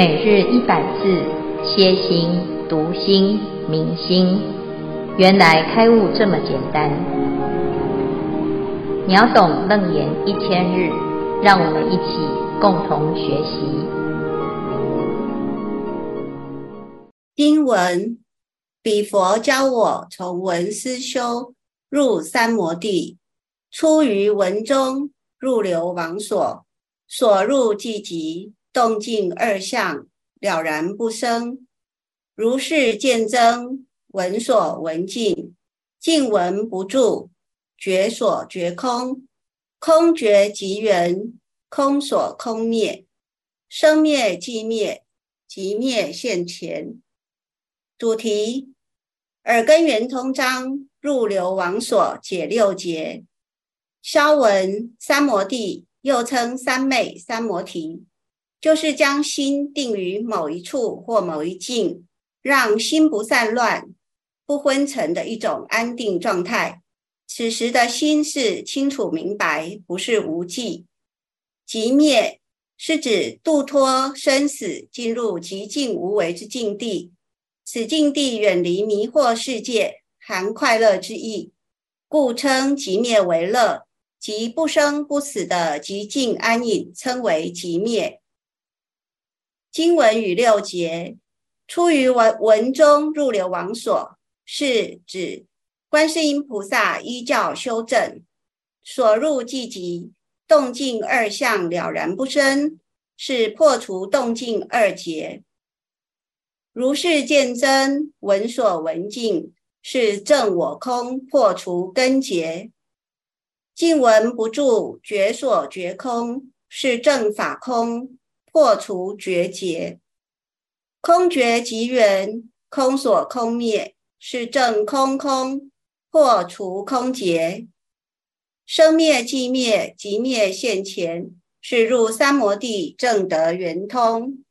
每日一百字，歇心、读心、明心，原来开悟这么简单。秒懂楞严一千日，让我们一起共同学习。经文：彼佛教我从闻思修入三摩地，出于文中，入流王所，所入寂寂。动静二相了然不生，如是见增，闻所闻尽，尽闻不住，觉所觉空，空觉即缘，空所空灭，生灭寂灭，即灭现前。主题：耳根圆通章入流王所解六结，消文三摩地，又称三昧三摩提。就是将心定于某一处或某一境，让心不散乱、不昏沉的一种安定状态。此时的心是清楚明白，不是无记。寂灭是指度脱生死，进入极静无为之境地。此境地远离迷惑世界，含快乐之意，故称寂灭为乐，即不生不死的极静安隐，称为寂灭。经文与六节，出于文文中入流王所，是指观世音菩萨依教修正，所入寂寂，动静二相了然不生，是破除动静二结。如是见真，闻所闻尽，是正我空，破除根结。静闻不住，觉所觉空，是正法空。破除绝结，空觉即缘，空所空灭，是正空空，破除空结。生灭即灭，即灭现前，是入三摩地，证得圆通。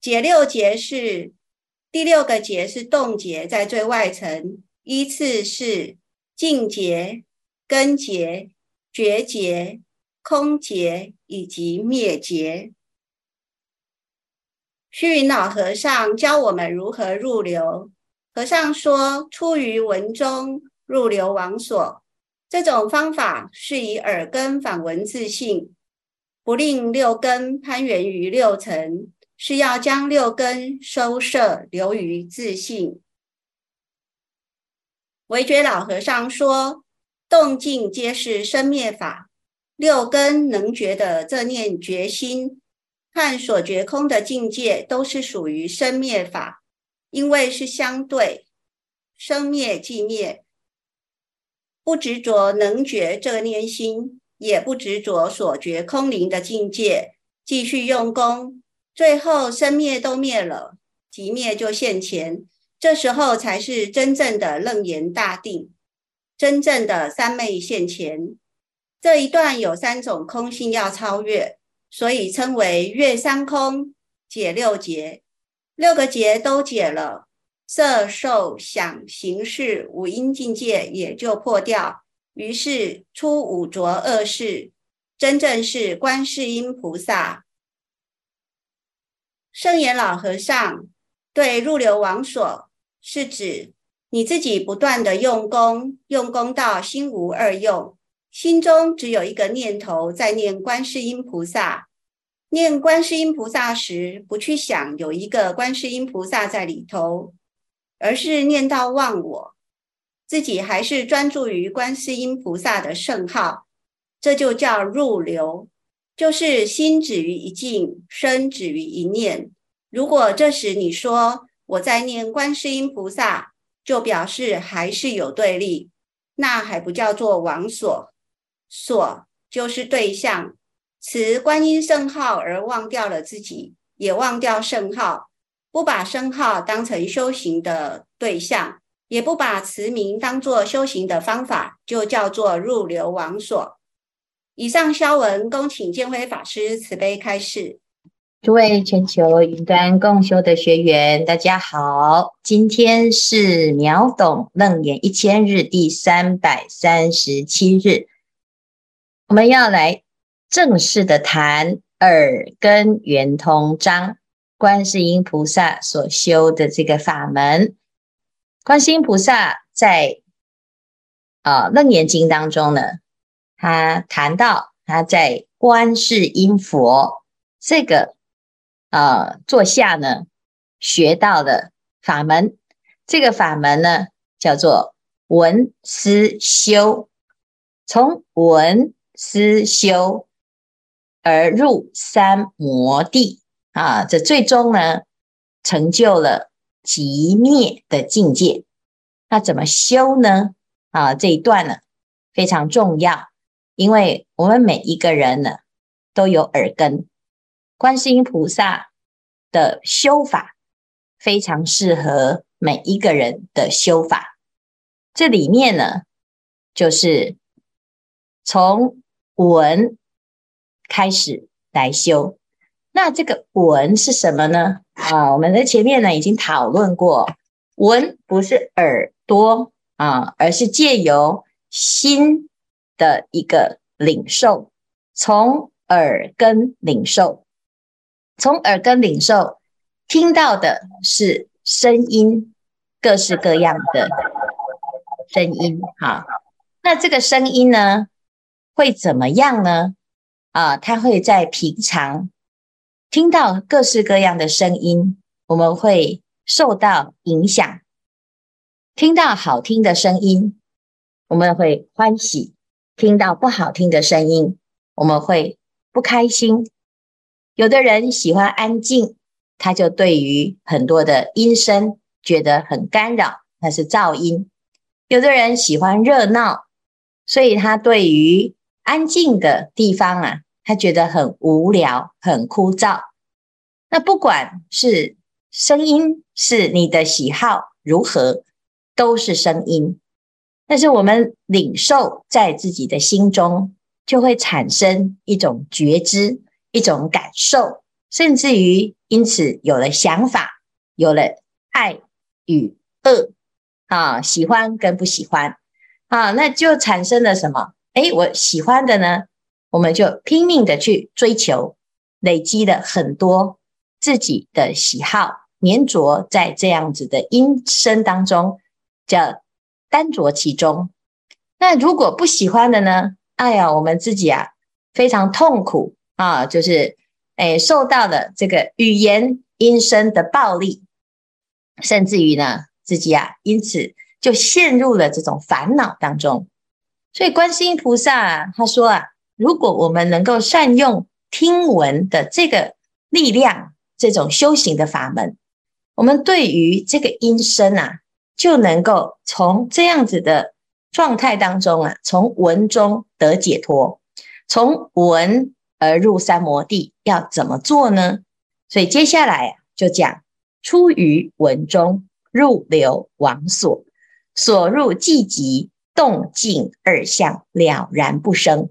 解六结是第六个结是动结，在最外层，依次是净结、根结、觉结。空劫以及灭劫，虚云老和尚教我们如何入流。和尚说：“出于文中，入流王所。”这种方法是以耳根反闻自性，不令六根攀缘于六尘，是要将六根收摄留于自性。惟觉老和尚说：“动静皆是生灭法。”六根能觉的这念觉心和所觉空的境界，都是属于生灭法，因为是相对，生灭即灭，不执着能觉这念心，也不执着所觉空灵的境界，继续用功，最后生灭都灭了，即灭就现前，这时候才是真正的楞严大定，真正的三昧现前。这一段有三种空性要超越，所以称为越三空，解六结。六个结都解了，色受想行识五阴境界也就破掉，于是出五浊恶世，真正是观世音菩萨。圣严老和尚对入流王所是指你自己不断的用功，用功到心无二用。心中只有一个念头，在念观世音菩萨。念观世音菩萨时，不去想有一个观世音菩萨在里头，而是念到忘我，自己还是专注于观世音菩萨的圣号，这就叫入流，就是心止于一境，身止于一念。如果这时你说我在念观世音菩萨，就表示还是有对立，那还不叫做王所。所就是对象，持观音圣号而忘掉了自己，也忘掉圣号，不把圣号当成修行的对象，也不把持名当作修行的方法，就叫做入流王所。以上消文，恭请建辉法师慈悲开示。诸位全球云端共修的学员，大家好，今天是秒懂楞严一千日第三百三十七日。我们要来正式的谈耳根圆通章，观世音菩萨所修的这个法门。观世音菩萨在啊《楞严经》当中呢，他谈到他在观世音佛这个啊座下呢，学到的法门。这个法门呢，叫做闻思修，从闻思修而入三摩地啊，这最终呢，成就了极灭的境界。那怎么修呢？啊，这一段呢非常重要，因为我们每一个人呢都有耳根，观世音菩萨的修法非常适合。每一个人的修法，这里面呢，就是从闻开始来修。那这个闻是什么呢？啊，我们在前面呢已经讨论过，闻不是耳朵啊，而是借由心的一个领受，从耳根领受，从耳根领受，听到的是。声音，各式各样的声音，哈，那这个声音呢，会怎么样呢？啊，他会在平常听到各式各样的声音，我们会受到影响。听到好听的声音，我们会欢喜；听到不好听的声音，我们会不开心。有的人喜欢安静。他就对于很多的音声觉得很干扰，那是噪音。有的人喜欢热闹，所以他对于安静的地方啊，他觉得很无聊、很枯燥。那不管是声音，是你的喜好如何，都是声音。但是我们领受在自己的心中，就会产生一种觉知，一种感受。甚至于因此有了想法，有了爱与恶啊，喜欢跟不喜欢啊，那就产生了什么？诶，我喜欢的呢，我们就拼命的去追求，累积了很多自己的喜好，黏着在这样子的音声当中，叫单着其中。那如果不喜欢的呢？哎呀，我们自己啊非常痛苦啊，就是。哎，受到了这个语言音声的暴力，甚至于呢，自己啊，因此就陷入了这种烦恼当中。所以，观世音菩萨啊，他说啊，如果我们能够善用听闻的这个力量，这种修行的法门，我们对于这个音声啊，就能够从这样子的状态当中啊，从闻中得解脱，从闻。而入三摩地要怎么做呢？所以接下来啊，就讲出于闻中，入流王所，所入寂寂，动静二相了然不生。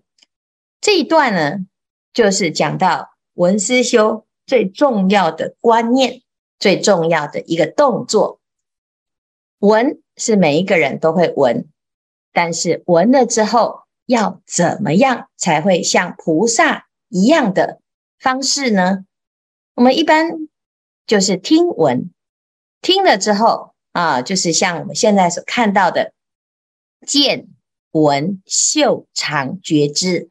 这一段呢，就是讲到闻思修最重要的观念，最重要的一个动作。闻是每一个人都会闻，但是闻了之后要怎么样才会像菩萨？一样的方式呢？我们一般就是听闻，听了之后啊，就是像我们现在所看到的见闻嗅尝觉知，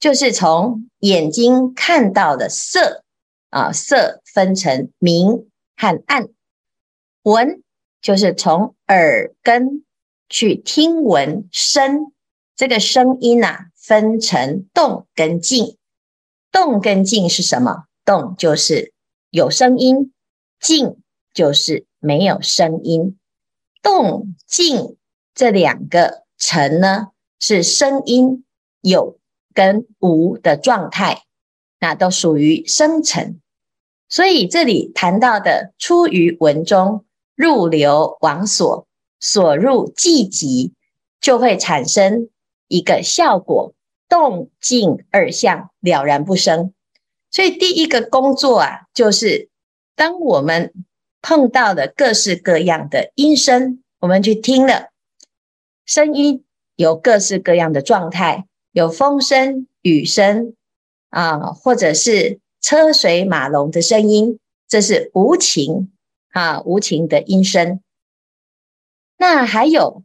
就是从眼睛看到的色啊，色分成明和暗；闻就是从耳根去听闻声，这个声音呐、啊，分成动跟静。动跟静是什么？动就是有声音，静就是没有声音。动静这两个层呢，是声音有跟无的状态，那都属于声层。所以这里谈到的出于文中，入流往所，所入寂寂，就会产生一个效果。动静二相了然不生，所以第一个工作啊，就是当我们碰到了各式各样的音声，我们去听了声音，有各式各样的状态，有风声、雨声啊，或者是车水马龙的声音，这是无情啊，无情的音声。那还有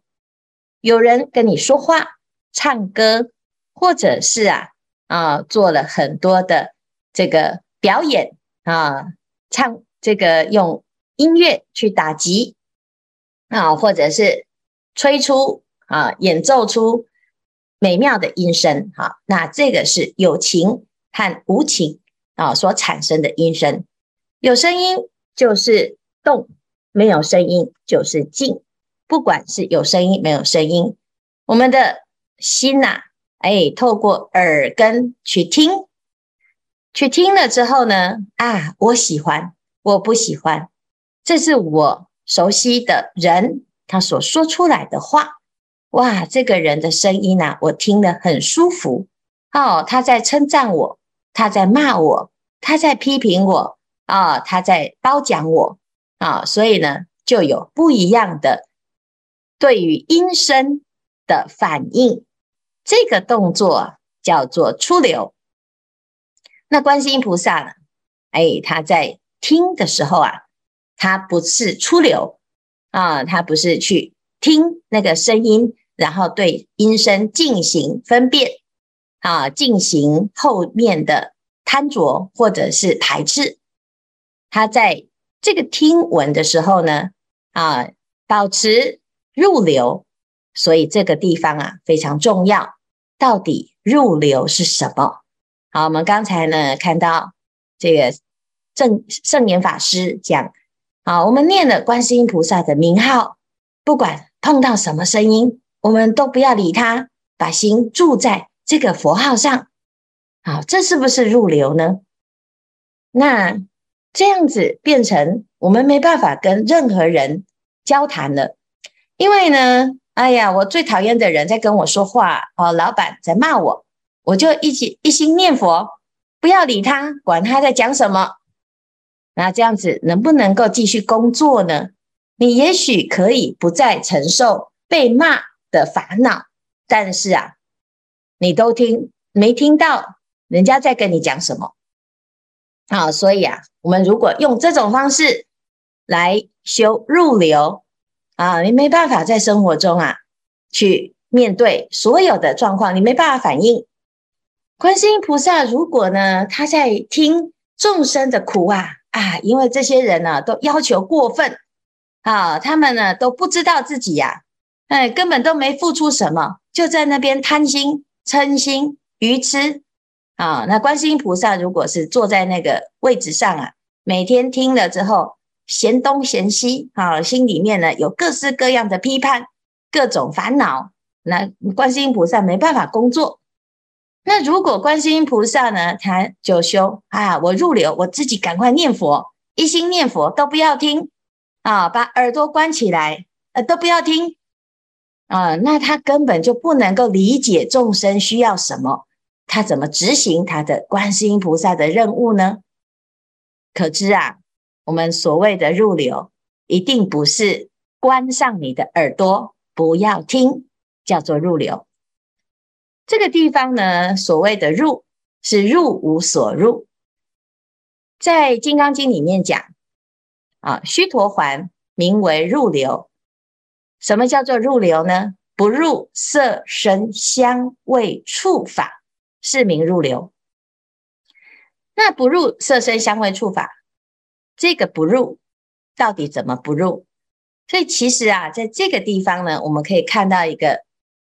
有人跟你说话、唱歌，或者是啊啊做了很多的这个表演啊，唱这个用音乐去打击啊，或者是吹出啊演奏出美妙的音声。好，那这个是有情和无情啊所产生的音声。有声音就是动，没有声音就是静。不管是有声音没有声音，我们的心呐、啊，哎，透过耳根去听，去听了之后呢，啊，我喜欢，我不喜欢，这是我熟悉的人他所说出来的话，哇，这个人的声音呐、啊，我听得很舒服，哦，他在称赞我，他在骂我，他在批评我，啊、他在褒奖我，啊、所以呢，就有不一样的。对于音声的反应，这个动作叫做出流。那观世音菩萨呢？哎，他在听的时候啊，他不是出流啊，他不是去听那个声音，然后对音声进行分辨啊，进行后面的贪着或者是排斥。他在这个听闻的时候呢，啊，保持。入流，所以这个地方啊非常重要。到底入流是什么？好，我们刚才呢看到这个正圣严法师讲，好，我们念了观世音菩萨的名号，不管碰到什么声音，我们都不要理他，把心住在这个佛号上。好，这是不是入流呢？那这样子变成我们没办法跟任何人交谈了。因为呢，哎呀，我最讨厌的人在跟我说话哦，老板在骂我，我就一起一心念佛，不要理他，管他在讲什么。那这样子能不能够继续工作呢？你也许可以不再承受被骂的烦恼，但是啊，你都听没听到人家在跟你讲什么？好，所以啊，我们如果用这种方式来修入流。啊，你没办法在生活中啊，去面对所有的状况，你没办法反应。观世音菩萨如果呢，他在听众生的苦啊啊，因为这些人呢都要求过分啊，他们呢都不知道自己呀、啊，哎，根本都没付出什么，就在那边贪心、嗔心、愚痴啊。那观世音菩萨如果是坐在那个位置上啊，每天听了之后。嫌东嫌西，啊，心里面呢有各式各样的批判，各种烦恼。那观世音菩萨没办法工作。那如果观世音菩萨呢，他就修啊，我入流，我自己赶快念佛，一心念佛都不要听啊，把耳朵关起来，呃，都不要听啊。那他根本就不能够理解众生需要什么，他怎么执行他的观世音菩萨的任务呢？可知啊。我们所谓的入流，一定不是关上你的耳朵不要听，叫做入流。这个地方呢，所谓的入是入无所入。在《金刚经》里面讲啊，须陀洹名为入流。什么叫做入流呢？不入色声香味触法，是名入流。那不入色声香味触法。这个不入，到底怎么不入？所以其实啊，在这个地方呢，我们可以看到一个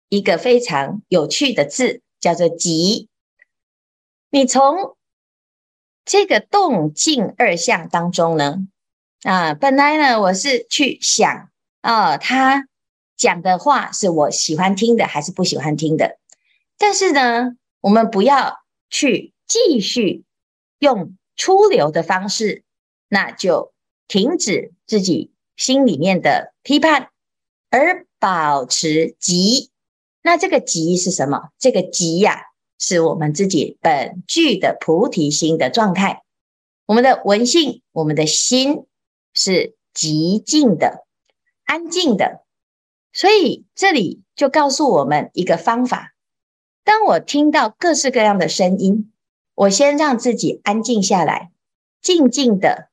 一个非常有趣的字，叫做“寂”。你从这个动静二相当中呢，啊，本来呢，我是去想啊，他讲的话是我喜欢听的还是不喜欢听的？但是呢，我们不要去继续用出流的方式。那就停止自己心里面的批判，而保持急。那这个急是什么？这个急呀、是我们自己本具的菩提心的状态。我们的文性，我们的心是寂静的、安静的。所以这里就告诉我们一个方法：当我听到各式各样的声音，我先让自己安静下来，静静的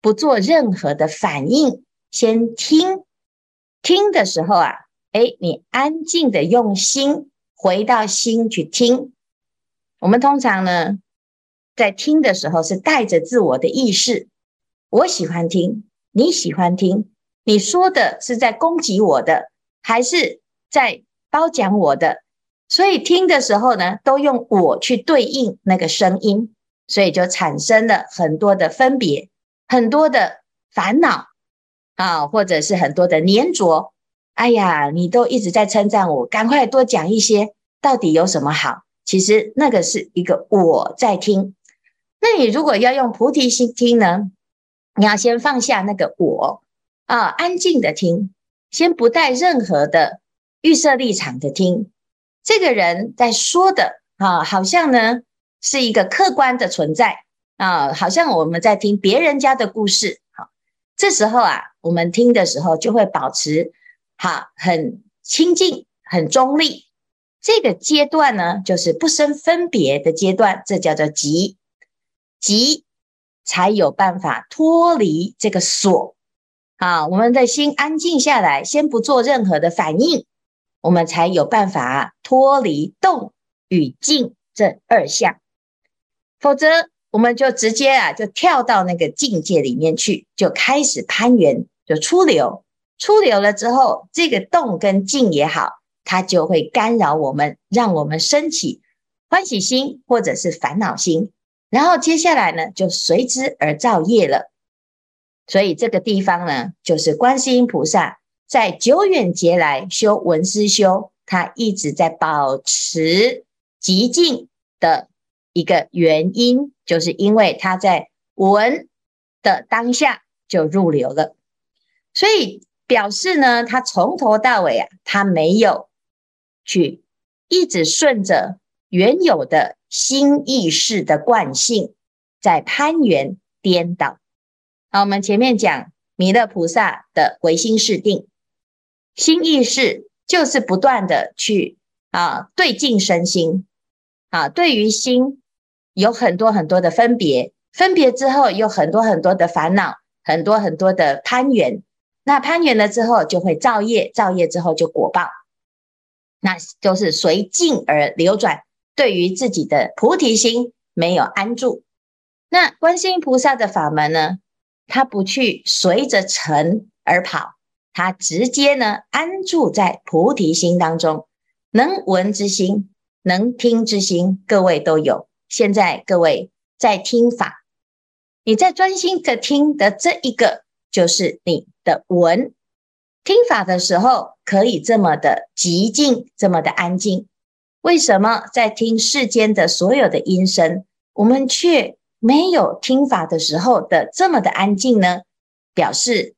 不做任何的反应，先听。听的时候啊，诶，你安静的用心回到心去听。我们通常呢，在听的时候是带着自我的意识，我喜欢听，你喜欢听，你说的是在攻击我的，还是在褒奖我的？所以听的时候呢，都用我去对应那个声音，所以就产生了很多的分别，很多的烦恼啊，或者是很多的粘着。哎呀，你都一直在称赞我，赶快多讲一些，到底有什么好？其实那个是一个我在听。那你如果要用菩提心听呢？你要先放下那个我啊，安静的听，先不带任何的预设立场的听。这个人在说的啊，好像呢是一个客观的存在啊，好像我们在听别人家的故事。好，这时候啊，我们听的时候就会保持好很清净、很中立。这个阶段呢，就是不生分别的阶段，这叫做寂，寂才有办法脱离这个锁。啊，我们的心安静下来，先不做任何的反应。我们才有办法脱离动与静这二相，否则我们就直接啊就跳到那个境界里面去，就开始攀缘，就出流。出流了之后，这个动跟静也好，它就会干扰我们，让我们升起欢喜心或者是烦恼心，然后接下来呢就随之而造业了。所以这个地方呢，就是观世音菩萨。在久远劫来修文思修，他一直在保持寂静的一个原因，就是因为他在闻的当下就入流了，所以表示呢，他从头到尾啊，他没有去一直顺着原有的心意识的惯性在攀缘颠倒。好，我们前面讲弥勒菩萨的唯心是定。心意识就是不断的去啊对境身心啊，对于心有很多很多的分别，分别之后有很多很多的烦恼，很多很多的攀缘。那攀缘了之后就会造业，造业之后就果报，那就是随境而流转。对于自己的菩提心没有安住，那观世音菩萨的法门呢，他不去随着尘而跑。他直接呢安住在菩提心当中，能闻之心，能听之心，各位都有。现在各位在听法，你在专心的听的这一个，就是你的闻。听法的时候可以这么的寂静，这么的安静。为什么在听世间的所有的音声，我们却没有听法的时候的这么的安静呢？表示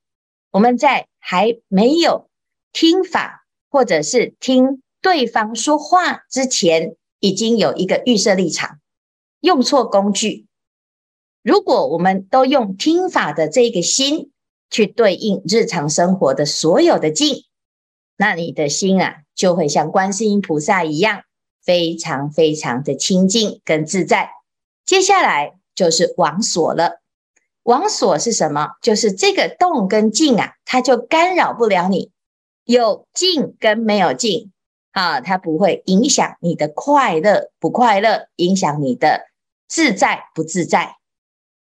我们在。还没有听法，或者是听对方说话之前，已经有一个预设立场，用错工具。如果我们都用听法的这个心去对应日常生活的所有的境，那你的心啊，就会像观世音菩萨一样，非常非常的清净跟自在。接下来就是王锁了。王锁是什么？就是这个动跟静啊，它就干扰不了你。有静跟没有静啊，它不会影响你的快乐不快乐，影响你的自在不自在。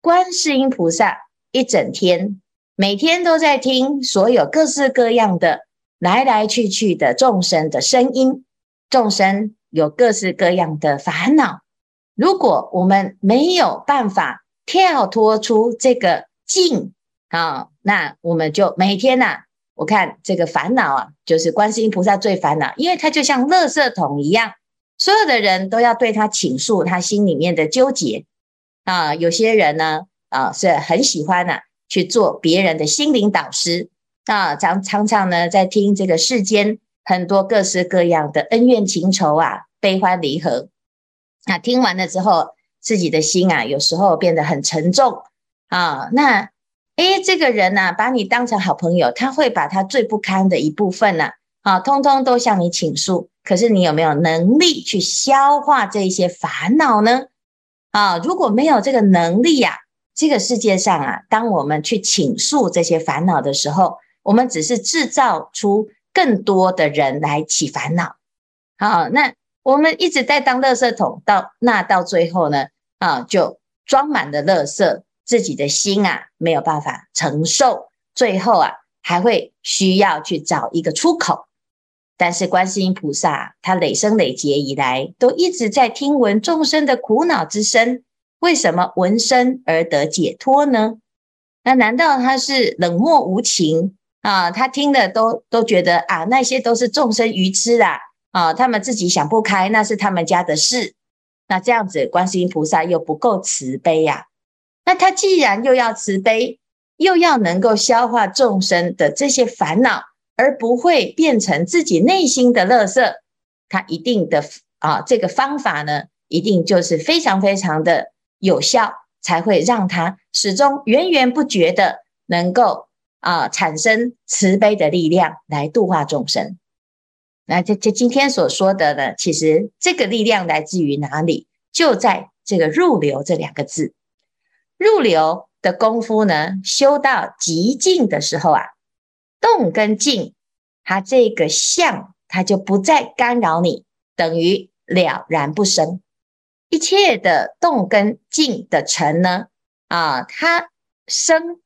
观世音菩萨一整天，每天都在听所有各式各样的来来去去的众生的声音，众生有各式各样的烦恼。如果我们没有办法，跳脱出这个境啊，那我们就每天呐、我看这个烦恼啊，就是观世音菩萨最烦恼，因为他就像垃圾桶一样，所有的人都要对他倾诉他心里面的纠结啊。有些人呢啊是很喜欢呐、去做别人的心灵导师啊，常常常呢在听这个世间很多各式各样的恩怨情仇啊，悲欢离合。那听完了之后。自己的心啊，有时候变得很沉重啊。那诶，这个人呢、啊，把你当成好朋友，他会把他最不堪的一部分呢、啊，通通都向你倾诉。可是你有没有能力去消化这些烦恼呢？啊，如果没有这个能力呀、啊，这个世界上啊，当我们去倾诉这些烦恼的时候，我们只是制造出更多的人来起烦恼。好，那我们一直在当垃圾桶，到那到最后呢，啊，就装满了垃圾，自己的心啊没有办法承受，最后啊还会需要去找一个出口。但是观世音菩萨他累生累劫以来都一直在听闻众生的苦恼之声，为什么闻声而得解脱呢？那难道他是冷漠无情啊？他听的都都觉得啊，那些都是众生愚痴啦啊，他们自己想不开，那是他们家的事。那这样子，观世音菩萨又不够慈悲呀、那他既然又要慈悲，又要能够消化众生的这些烦恼。而不会变成自己内心的垃圾，他一定的啊，这个方法呢，一定就是非常非常的有效，才会让他始终源源不绝的能够啊产生慈悲的力量来度化众生。那这这今天所说的呢，其实这个力量来自于哪里？就在这个入流这两个字，入流的功夫呢，修到极境的时候啊。动跟静，它这个相，它就不再干扰你，等于了然不生。一切的动跟静的成呢，啊，它生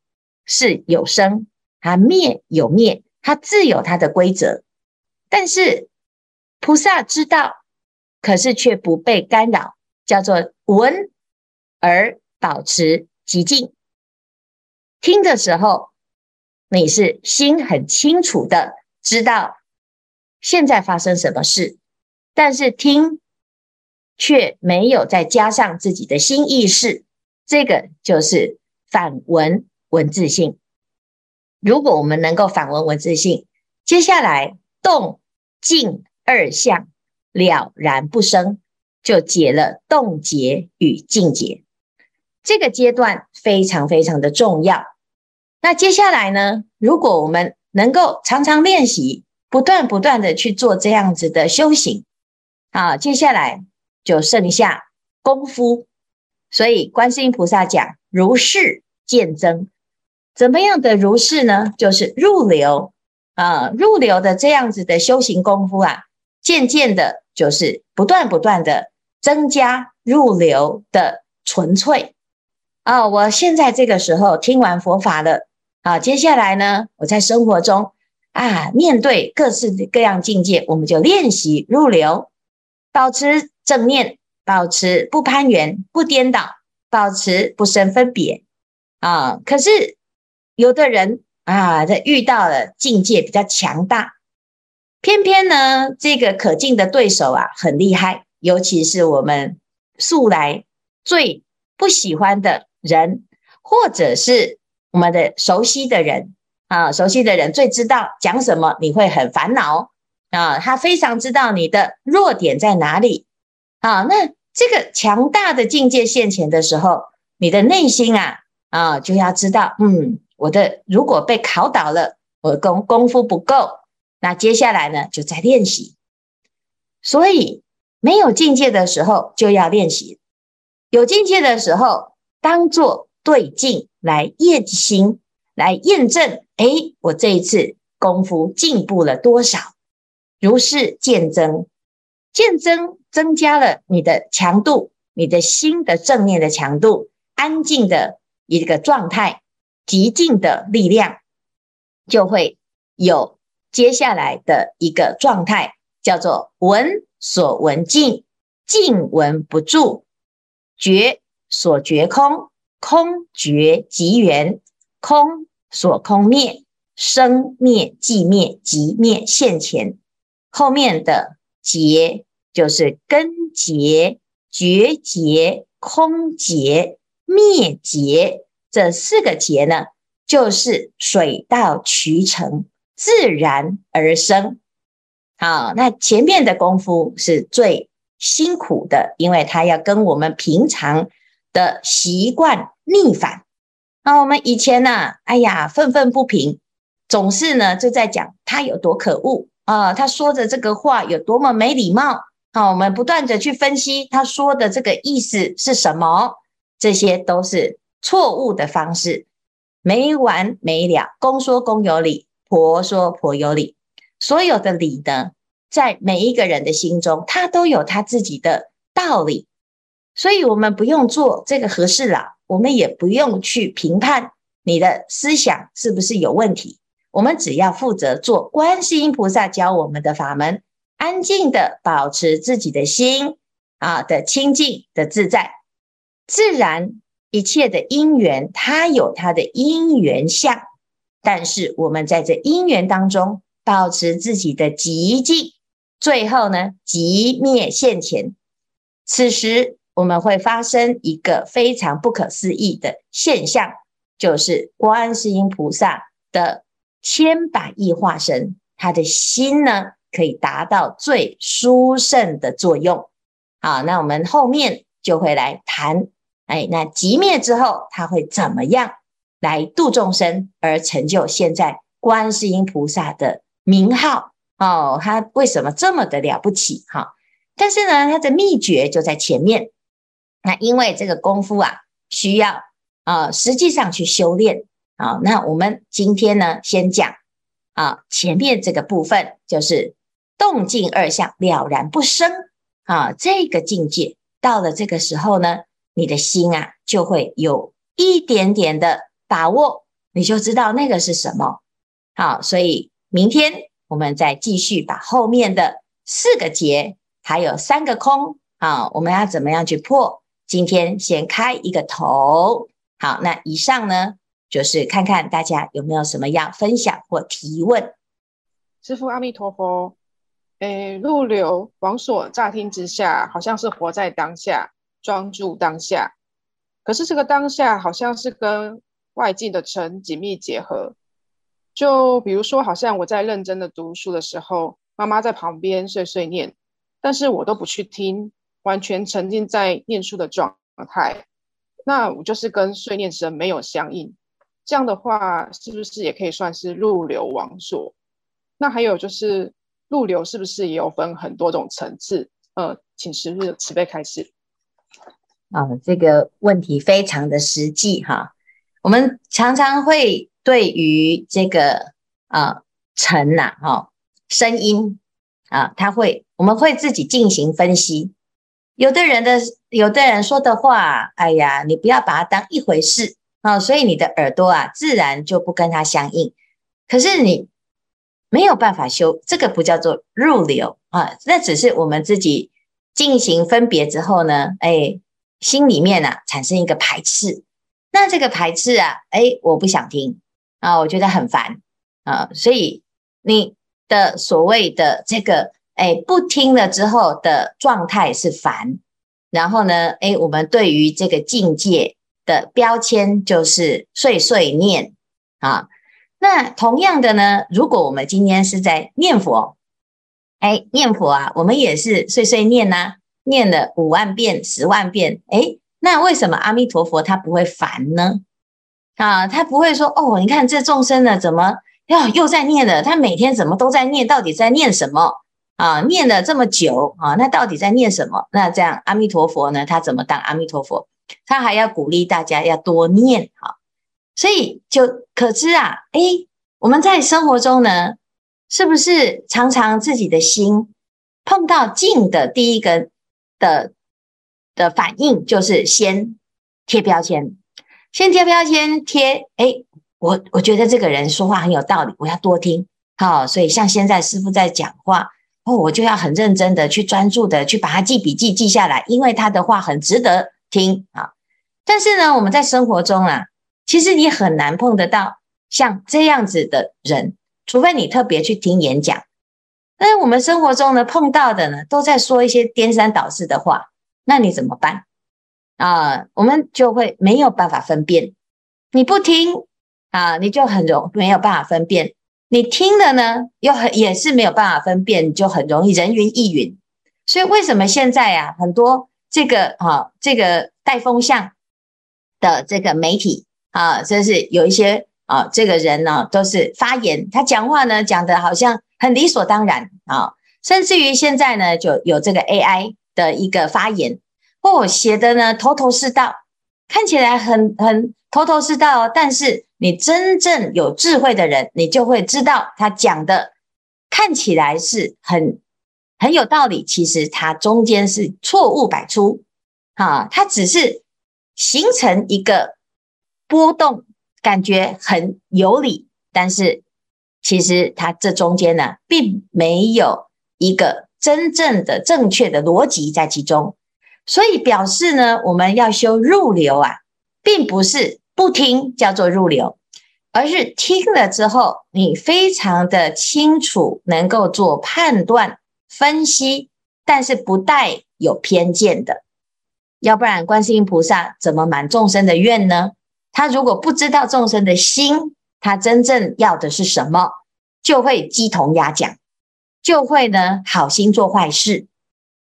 是有生，它灭有灭，它自有它的规则。但是菩萨知道，可是却不被干扰，叫做闻而保持寂静。听的时候。你是心很清楚的知道现在发生什么事，但是听却没有再加上自己的心意识，这个就是反闻文字性。如果我们能够反闻文字性，接下来动静二相了然不生，就解了动结与静结。这个阶段非常非常的重要。那接下来呢？如果我们能够常常练习，不断不断的去做这样子的修行，啊，接下来就剩下功夫。所以观世音菩萨讲如是渐增，怎么样的如是呢？就是入流啊，入流的这样子的修行功夫啊，渐渐的，就是不断不断的增加入流的纯粹。啊，我现在这个时候听完佛法了。啊，接下来呢，我在生活中啊，面对各式各样境界，我们就练习入流，保持正念，保持不攀缘、不颠倒，保持不生分别啊。可是有的人啊，在遇到了境界比较强大，偏偏呢，这个可敬的对手啊，很厉害，尤其是我们素来最不喜欢的人，或者是。我们的熟悉的人啊，熟悉的人最知道讲什么你会很烦恼啊，他非常知道你的弱点在哪里啊。那这个强大的境界现前的时候，你的内心啊啊就要知道，嗯，我的如果被考倒了，我的功功夫不够，那接下来呢就在练习。所以没有境界的时候就要练习，有境界的时候当做对镜。来验心，来验证。哎，我这一次功夫进步了多少？如是渐增，渐增增加了你的强度，你的心的正念的强度，安静的一个状态，极静的力量，就会有接下来的一个状态，叫做闻所闻尽，尽闻不住，觉所觉空。空觉即圆，空所空灭，生灭寂灭，即灭现前。后面的结就是根结、觉结、空结、灭结，这四个结呢，就是水到渠成，自然而生。好，那前面的功夫是最辛苦的，因为它要跟我们平常的习惯逆反。那我们以前呢、啊，哎呀，愤愤不平，总是呢就在讲他有多可恶啊，他说的这个话有多么没礼貌好，我们不断的去分析他说的这个意思是什么，这些都是错误的方式，没完没了。公说公有理，婆说婆有理，所有的理呢，在每一个人的心中，他都有他自己的道理，所以我们不用做这个和事佬，我们也不用去评判你的思想是不是有问题，我们只要负责做观世音菩萨教我们的法门。安静的保持自己的心啊的清净的自在，自然一切的因缘，它有它的因缘相。但是我们在这因缘当中，保持自己的寂静，最后呢，寂灭现前。此时我们会发生一个非常不可思议的现象，就是观世音菩萨的千百亿化身，他的心呢，可以达到最殊胜的作用。好，那我们后面就会来谈。哎，那极灭之后，他会怎么样来度众生，而成就现在观世音菩萨的名号？哦，他为什么这么的了不起？哈，但是呢，他的秘诀就在前面。那因为这个功夫啊，需要啊、实际上去修炼。好，那我们今天呢，先讲啊，前面这个部分就是。动静二相了然不生啊，这个境界到了这个时候呢，你的心啊就会有一点点的把握，你就知道那个是什么。好，所以明天我们再继续把后面的四个结还有三个空啊，我们要怎么样去破？今天先开一个头。好，那以上呢就是看看大家有没有什么要分享或提问。师父阿弥陀佛。诶，入流王所，乍听之下好像是活在当下，专注当下。可是这个当下好像是跟外境的尘紧密结合。就比如说，好像我在认真的读书的时候，妈妈在旁边碎碎念，但是我都不去听，完全沉浸在念书的状态。那我就是跟碎念声没有相应。这样的话，是不是也可以算是入流王所？那还有就是。入流是不是也有分很多种层次？呃，请师父慈悲开示。啊、这个问题非常的实际哈。我们常常会对于这个啊尘呐哈声音啊，他会我们会自己进行分析。有的人的有的人说的话，哎呀，你不要把它当一回事啊，所以你的耳朵啊自然就不跟它相应。可是你。没有办法修，这个不叫做入流啊，那只是我们自己进行分别之后呢，哎，心里面啊产生一个排斥，那这个排斥啊，哎，我不想听啊，我觉得很烦啊，所以你的所谓的这个哎不听了之后的状态是烦，然后呢，哎，我们对于这个境界的标签就是碎碎念啊。那同样的呢，如果我们今天是在念佛，哎，念佛啊，我们也是碎碎念呐、啊，念了五万遍、十万遍，哎，那为什么阿弥陀佛他不会烦呢？啊，他不会说哦，你看这众生呢，怎么哟又在念了？他每天怎么都在念？到底在念什么啊？念了这么久啊，那到底在念什么？那这样阿弥陀佛呢，他怎么当阿弥陀佛？他还要鼓励大家要多念哈。所以就可知啊，哎，我们在生活中呢，是不是常常自己的心碰到静的第一个的的反应，就是先贴标签，先贴标签贴，哎，我我觉得这个人说话很有道理，我要多听，好，所以像现在师傅在讲话，哦，我就要很认真的去专注的去把它记笔记记下来，因为他的话很值得听啊。但是呢，我们在生活中啊。其实你很难碰得到像这样子的人，除非你特别去听演讲。但是我们生活中呢，碰到的呢，都在说一些颠三倒四的话，那你怎么办啊？我们就会没有办法分辨。你不听啊，你就很容没有办法分辨；你听了呢，又很也是没有办法分辨，就很容易人云亦云。所以为什么现在啊，很多这个啊，这个带风向的这个媒体。啊，真是有一些啊，这个人呢都是发言，他讲话呢讲的好像很理所当然啊，甚至于现在呢，就有这个 AI 的一个发言，哦，写的呢头头是道，看起来很很头头是道，但是你真正有智慧的人，你就会知道他讲的看起来是很很有道理，其实它中间是错误百出，啊，它只是形成一个波动，感觉很有理，但是其实它这中间呢，并没有。一个真正的正确的逻辑在其中，所以表示呢，我们要修入流啊，并不是不听叫做入流，而是听了之后，你非常的清楚，能够做判断分析，但是不带有偏见的。要不然，观世音菩萨怎么满众生的愿呢？他如果不知道众生的心，他真正要的是什么，就会鸡同鸭讲。就会呢，好心做坏事，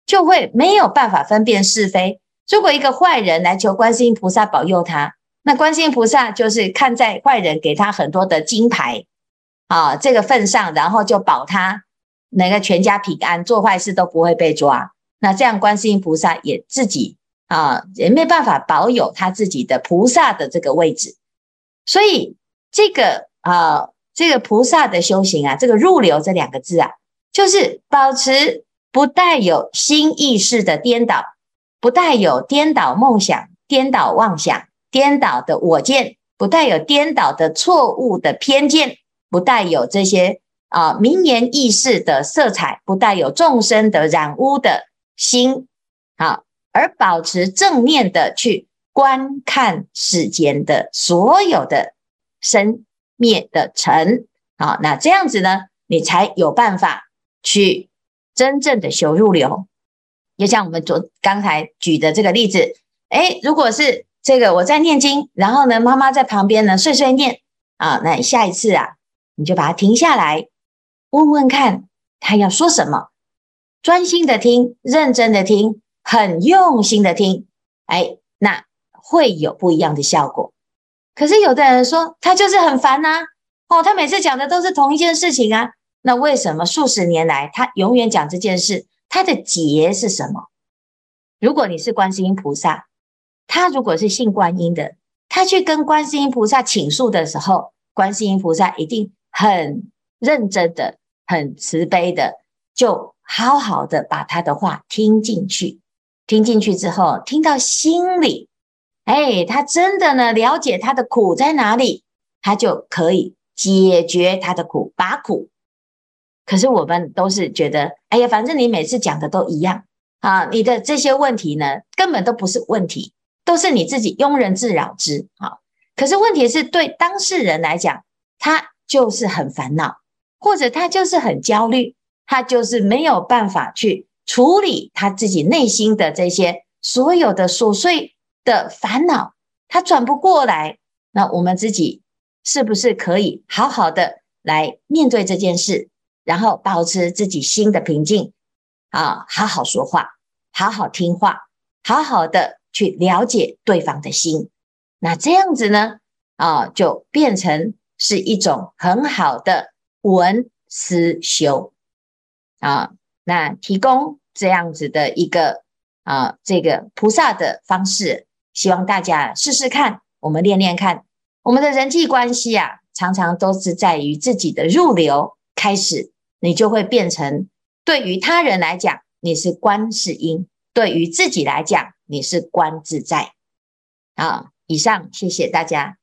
就会没有办法分辨是非。如果一个坏人来求观世音菩萨保佑他，那观世音菩萨就是看在坏人给他很多的金牌啊这个份上，然后就保他那个全家平安，做坏事都不会被抓。那这样观世音菩萨也自己啊也没办法保有他自己的菩萨的这个位置。所以这个啊这个菩萨的修行啊，这个入流这两个字啊。就是保持不带有心意识的颠倒，不带有颠倒梦想、颠倒妄想、颠倒的我见，不带有颠倒的错误的偏见，不带有这些啊名言意识的色彩，不带有众生的染污的心，好，而保持正面的去观看世间的所有的生灭的尘，好，那这样子呢，你才有办法。去真正的修入流，就像我们昨刚才举的这个例子，诶，如果是这个我在念经，然后呢，妈妈在旁边呢碎碎念啊，那下一次啊，你就把它停下来，问问看他要说什么，专心的听，认真的听，很用心的听，诶，那会有不一样的效果。可是有的人说他就是很烦呐，哦，他每次讲的都是同一件事情啊。那为什么数十年来他永远讲这件事？他的结是什么？如果你是观世音菩萨，他如果是信观音的，他去跟观世音菩萨倾诉的时候，观世音菩萨一定很认真的、很慈悲的，就好好的把他的话听进去。听进去之后，听到心里，哎，他真的呢了解他的苦在哪里，他就可以解决他的苦，把苦。可是我们都是觉得，哎呀，反正你每次讲的都一样啊，你的这些问题呢，根本都不是问题，都是你自己庸人自扰之啊。可是问题是对当事人来讲，他就是很烦恼，或者他就是很焦虑，他就是没有办法去处理他自己内心的这些所有的琐碎的烦恼，他转不过来。那我们自己是不是可以好好的来面对这件事？然后保持自己心的平静啊，好好说话，好好听话，好好的去了解对方的心。那这样子呢，啊，就变成是一种很好的闻思修啊。那提供这样子的一个啊，这个菩萨的方式，希望大家试试看，我们练练看。我们的人际关系啊，常常都是在于自己的入流。开始，你就会变成对于他人来讲，你是观世音；对于自己来讲，你是观自在。啊，以上，谢谢大家。